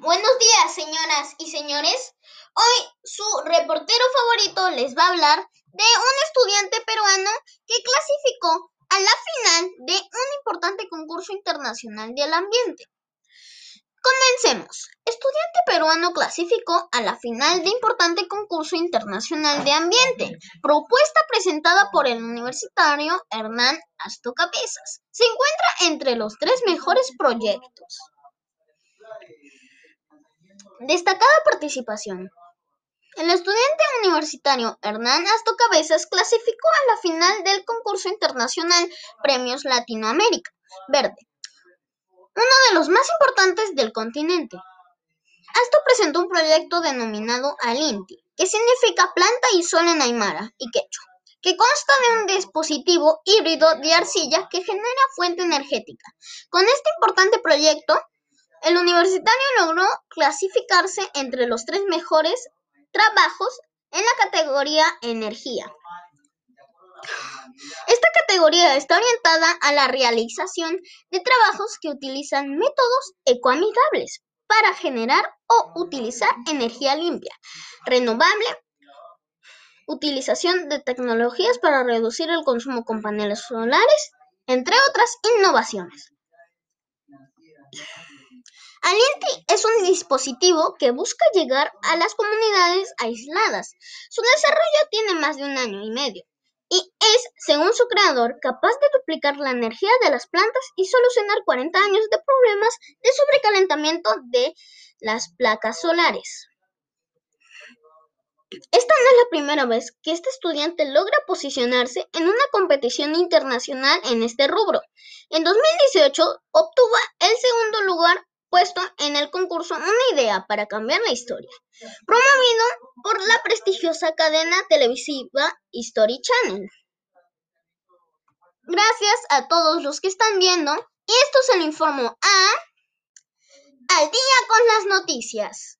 Buenos días, señoras y señores. Hoy su reportero favorito les va a hablar de un estudiante peruano que clasificó a la final de un importante concurso internacional del ambiente. Comencemos. Estudiante peruano clasificó a la final de importante concurso internacional de ambiente. Propuesta presentada por el universitario Hernán Astocabezas. Se encuentra entre los tres mejores proyectos. Destacada participación. El estudiante universitario Hernán Astocabezas clasificó a la final del concurso internacional Premios Latinoamérica Verde uno de los más importantes del continente. Asto presentó un proyecto denominado Alinti, que significa planta y sol en Aymara y quechua, que consta de un dispositivo híbrido de arcilla que genera fuente energética. Con este importante proyecto, el universitario logró clasificarse entre los tres mejores trabajos en la categoría energía. Esta categoría está orientada a la realización de trabajos que utilizan métodos ecoamigables para generar o utilizar energía limpia, renovable, utilización de tecnologías para reducir el consumo con paneles solares, entre otras innovaciones. Alienti es un dispositivo que busca llegar a las comunidades aisladas. Su desarrollo tiene más de un año y medio y es, según su creador, capaz de duplicar la energía de las plantas y solucionar 40 años de problemas de sobrecalentamiento de las placas solares. Esta no es la primera vez que este estudiante logra posicionarse en una competición internacional en este rubro. En 2018 obtuvo el segundo lugar puesto en el concurso Una idea para cambiar la historia, promovido por la prestigiosa cadena televisiva History Channel. Gracias a todos los que están viendo y esto se lo informo a Al día con las noticias.